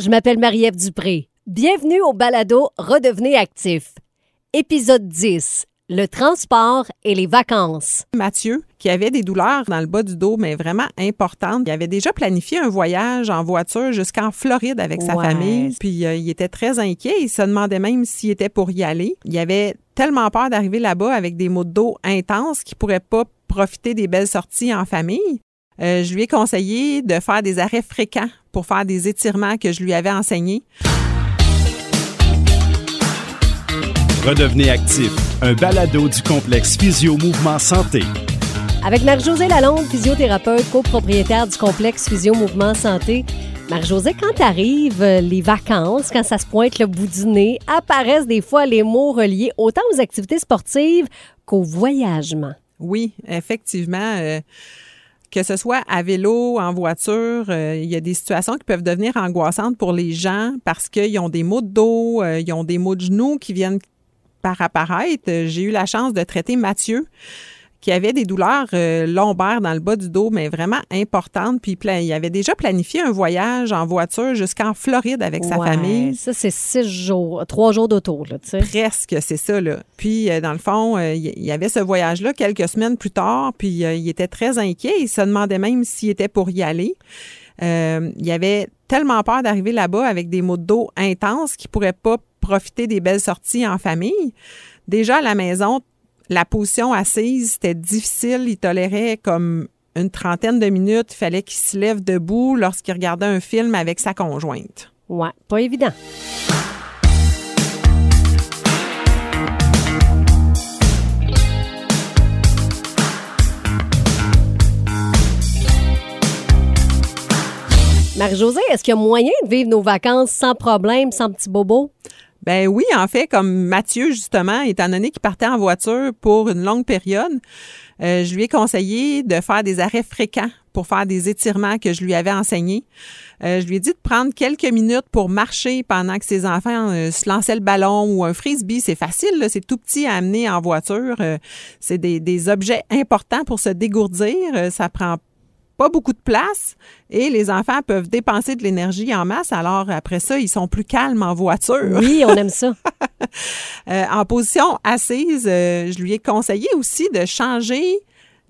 Je m'appelle Marie-Ève Dupré. Bienvenue au balado Redevenez actif. Épisode 10. Le transport et les vacances. Mathieu, qui avait des douleurs dans le bas du dos, mais vraiment importantes, il avait déjà planifié un voyage en voiture jusqu'en Floride avec sa Ouais. famille. Puis euh, il était très inquiet. Il se demandait même s'il était pour y aller. Il avait tellement peur d'arriver là-bas avec des maux de dos intenses qu'il pourrait pas profiter des belles sorties en famille. Euh, je lui ai conseillé de faire des arrêts fréquents pour faire des étirements que je lui avais enseignés. Redevenez actif, un balado du complexe Physio Mouvement Santé. Avec Marie-Josée Lalonde, physiothérapeute, copropriétaire du complexe Physio Mouvement Santé. Marie-Josée, quand arrivent euh, les vacances, quand ça se pointe le bout du nez, apparaissent des fois les mots reliés autant aux activités sportives qu'au voyagement. Oui, effectivement. euh, que ce soit à vélo, en voiture, euh, il y a des situations qui peuvent devenir angoissantes pour les gens parce qu'ils ont des maux de dos, euh, ils ont des maux de genoux qui viennent par apparaître. J'ai eu la chance de traiter Mathieu qui avait des douleurs euh, lombaires dans le bas du dos, mais vraiment importantes. Puis il avait déjà planifié un voyage en voiture jusqu'en Floride avec sa Ouais, famille. Ça, c'est six jours, trois jours d'auto, là, tu sais. Presque, c'est ça, là. Puis, euh, dans le fond, euh, il y avait ce voyage-là quelques semaines plus tard, puis il était très inquiet. Il se demandait même s'il était pour y aller. Il avait tellement peur d'arriver là-bas avec des maux de dos intenses qu'il pourrait pas profiter des belles sorties en famille. Déjà, à la maison, la position assise, c'était difficile. Il tolérait comme une trentaine de minutes. Il fallait qu'il se lève debout lorsqu'il regardait un film avec sa conjointe. Ouais, pas évident. Marie-Josée, est-ce qu'il y a moyen de vivre nos vacances sans problème, sans petit bobo? Ben oui, en fait, comme Mathieu, justement, étant donné qu'il partait en voiture pour une longue période, euh, je lui ai conseillé de faire des arrêts fréquents pour faire des étirements que je lui avais enseignés. Euh, je lui ai dit de prendre quelques minutes pour marcher pendant que ses enfants euh, se lançaient le ballon ou un frisbee. C'est facile, c'est tout petit à amener en voiture. Euh, c'est des, des objets importants pour se dégourdir. Ça prend pas beaucoup de place et les enfants peuvent dépenser de l'énergie en masse. Alors après ça, ils sont plus calmes en voiture. Oui, on aime ça. Euh, en position assise, euh, je lui ai conseillé aussi de changer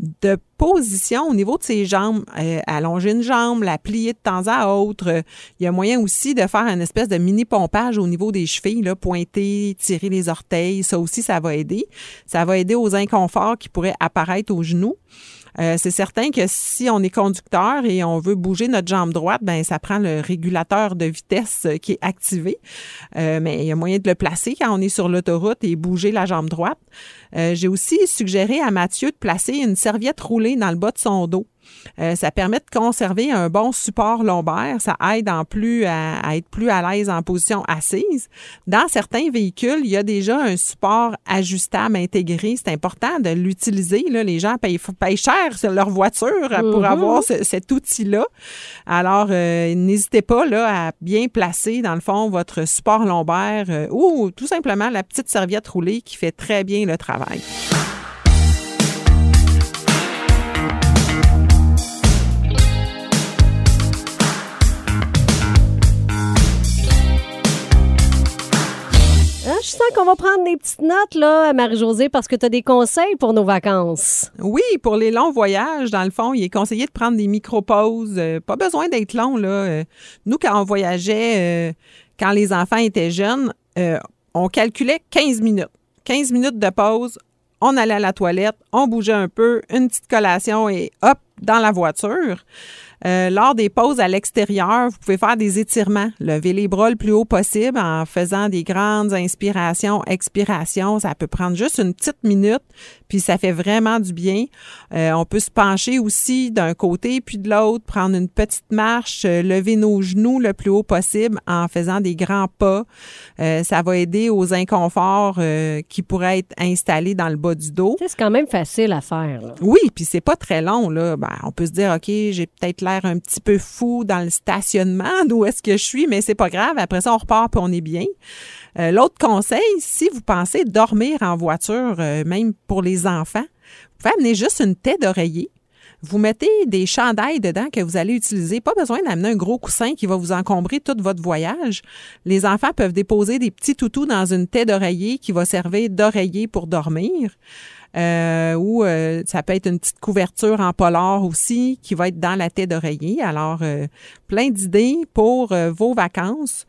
de position au niveau de ses jambes, Euh, allonger une jambe, la plier de temps à autre. Il y a moyen aussi de faire une espèce de mini pompage au niveau des chevilles, là, pointer, tirer les orteils. Ça aussi, ça va aider. Ça va aider aux inconforts qui pourraient apparaître aux genoux. Euh, c'est certain que si on est conducteur et on veut bouger notre jambe droite, ben ça prend le régulateur de vitesse euh, qui est activé. Euh, mais il y a moyen de le placer quand on est sur l'autoroute et bouger la jambe droite. J'ai aussi suggéré à Mathieu de placer une serviette roulée dans le bas de son dos. Euh, ça permet de conserver un bon support lombaire. Ça aide en plus à, à être plus à l'aise en position assise. Dans certains véhicules, il y a déjà un support ajustable intégré. C'est important de l'utiliser. Les gens payent, payent cher sur leur voiture pour Mhm. avoir ce- cet outil-là. Alors, euh, n'hésitez pas là, à bien placer, dans le fond, votre support lombaire euh, ou tout simplement la petite serviette roulée qui fait très bien le travail. Sens qu'on va prendre des petites notes, là, Marie-Josée, parce que tu as des conseils pour nos vacances. Oui, pour les longs voyages, dans le fond, il est conseillé de prendre des micro-pauses. Euh, pas besoin d'être long, là. Euh, nous, quand on voyageait, euh, quand les enfants étaient jeunes, on calculait 15 minutes. 15 minutes de pause, on allait à la toilette, on bougeait un peu, une petite collation et hop, dans la voiture. Euh, lors des pauses à l'extérieur, vous pouvez faire des étirements. Levez les bras le plus haut possible en faisant des grandes inspirations, expirations. Ça peut prendre juste une petite minute, puis ça fait vraiment du bien. Euh, on peut se pencher aussi d'un côté puis de l'autre, prendre une petite marche, euh, lever nos genoux le plus haut possible en faisant des grands pas. Euh, ça va aider aux inconforts euh, qui pourraient être installés dans le bas du dos. C'est quand même facile à faire. là. Oui, puis c'est pas très long là. Ben, on peut se dire OK, j'ai peut-être l'air un petit peu fou dans le stationnement d'où est-ce que je suis, mais c'est pas grave. Après ça, on repart puis on est bien. Euh, L'autre conseil, si vous pensez dormir en voiture, euh, même pour les enfants, vous pouvez amener juste une tête d'oreiller. Vous mettez des chandails dedans que vous allez utiliser. Pas besoin d'amener un gros coussin qui va vous encombrer tout votre voyage. Les enfants peuvent déposer des petits toutous dans une tête d'oreiller qui va servir d'oreiller pour dormir. Euh, ou euh, ça peut être une petite couverture en polar aussi qui va être dans la tête d'oreiller. Alors, euh, plein d'idées pour vos vacances.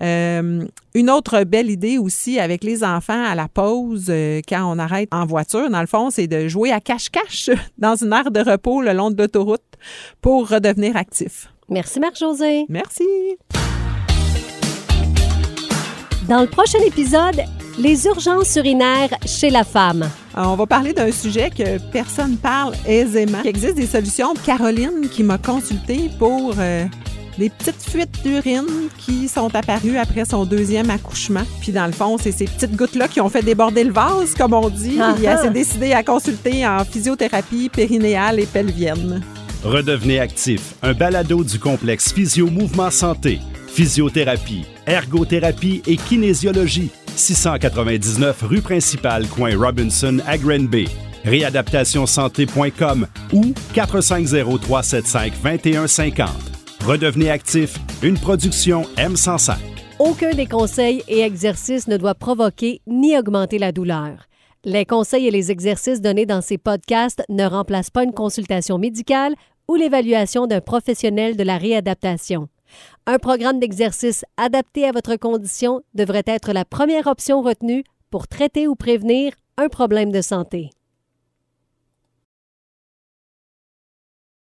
Une autre belle idée aussi avec les enfants à la pause quand on arrête en voiture, dans le fond, c'est de jouer à cache-cache dans une aire de repos le long de l'autoroute pour redevenir actif. Merci Marc-José. Merci. Dans le prochain épisode, les urgences urinaires chez la femme. Euh, on va parler d'un sujet que personne parle aisément. Il existe des solutions. Caroline qui m'a consulté pour euh, des petites fuites d'urine qui sont apparues après son deuxième accouchement. Puis dans le fond, c'est ces petites gouttes-là qui ont fait déborder le vase, comme on dit. Il elle s'est décidée à consulter en physiothérapie périnéale et pelvienne. Redevenez actif, un balado du complexe Physio Mouvement Santé Physiothérapie, ergothérapie et kinésiologie. 699 rue principale, coin Robinson à Granby. Réadaptationsanté.com ou 450-375-2150. Redevenez actif, une production M105. Aucun des conseils et exercices ne doit provoquer ni augmenter la douleur. Les conseils et les exercices donnés dans ces podcasts ne remplacent pas une consultation médicale ou l'évaluation d'un professionnel de la réadaptation. Un programme d'exercice adapté à votre condition devrait être la première option retenue pour traiter ou prévenir un problème de santé.